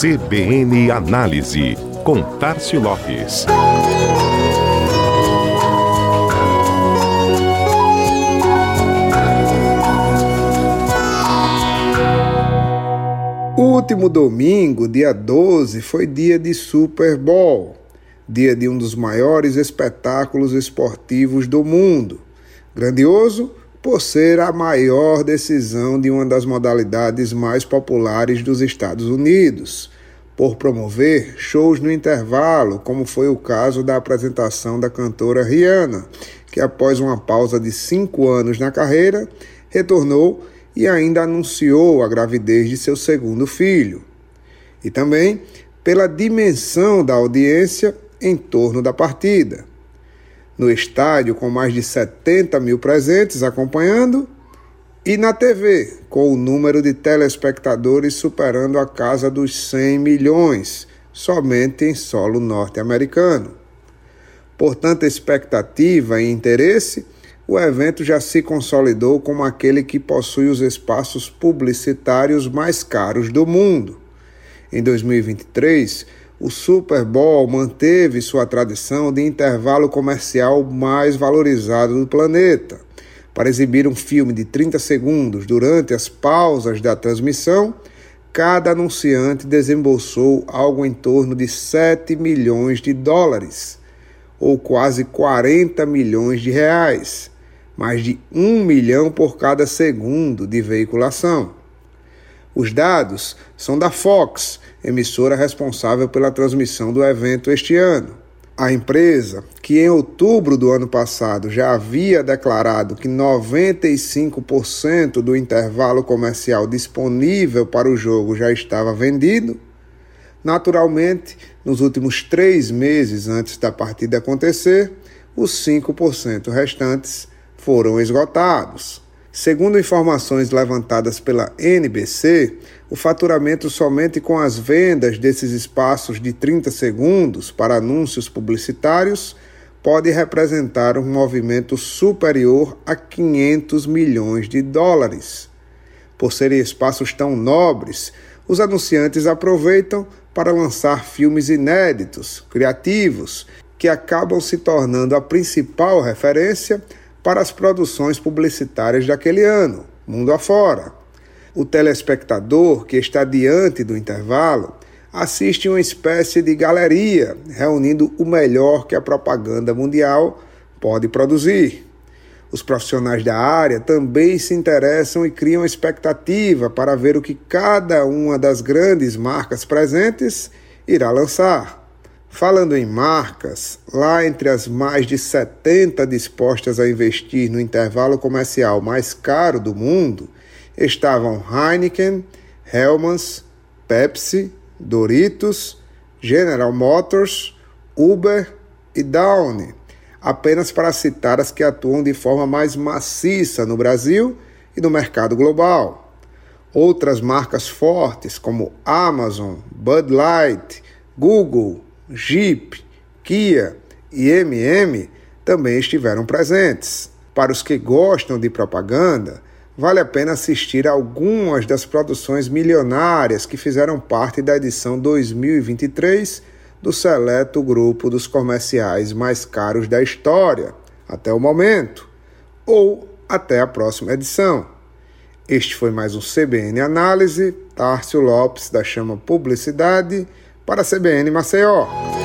CBN Análise, com Tarcio Lopes. O último domingo, dia 12, foi dia de Super Bowl, dia de um dos maiores espetáculos esportivos do mundo. Grandioso por ser a maior decisão de uma das modalidades mais populares dos Estados Unidos, por promover shows no intervalo, como foi o caso da apresentação da cantora Rihanna, que após uma pausa de cinco anos na carreira, retornou e ainda anunciou a gravidez de seu segundo filho. E também pela dimensão da audiência em torno da partida no estádio com mais de 70 mil presentes acompanhando e na TV com o número de telespectadores superando a casa dos 100 milhões, somente em solo norte-americano. Por tanta expectativa e interesse, o evento já se consolidou como aquele que possui os espaços publicitários mais caros do mundo. Em 2023, o Super Bowl manteve sua tradição de intervalo comercial mais valorizado do planeta. Para exibir um filme de 30 segundos durante as pausas da transmissão, cada anunciante desembolsou algo em torno de 7 milhões de dólares, ou quase 40 milhões de reais, mais de 1 milhão por cada segundo de veiculação. Os dados são da Fox, emissora responsável pela transmissão do evento este ano. A empresa, que em outubro do ano passado já havia declarado que 95% do intervalo comercial disponível para o jogo já estava vendido, naturalmente, nos últimos três meses antes da partida acontecer, os 5% restantes foram esgotados. Segundo informações levantadas pela NBC, o faturamento somente com as vendas desses espaços de 30 segundos para anúncios publicitários pode representar um movimento superior a 500 milhões de dólares. Por serem espaços tão nobres, os anunciantes aproveitam para lançar filmes inéditos, criativos, que acabam se tornando a principal referência para as produções publicitárias daquele ano, mundo afora. O telespectador que está diante do intervalo assiste uma espécie de galeria, reunindo o melhor que a propaganda mundial pode produzir. Os profissionais da área também se interessam e criam expectativa para ver o que cada uma das grandes marcas presentes irá lançar. Falando em marcas, lá entre as mais de 70 dispostas a investir no intervalo comercial mais caro do mundo, estavam Heineken, Hellmann's, Pepsi, Doritos, General Motors, Uber e Downy, apenas para citar as que atuam de forma mais maciça no Brasil e no mercado global. Outras marcas fortes como Amazon, Bud Light, Google, Jeep, Kia e MM também estiveram presentes. Para os que gostam de propaganda, vale a pena assistir algumas das produções milionárias que fizeram parte da edição 2023 do seleto grupo dos comerciais mais caros da história, até o momento, ou até a próxima edição. Este foi mais um CBN Análise, Tárcio Lopes da Chama Publicidade para a CBN Maceió.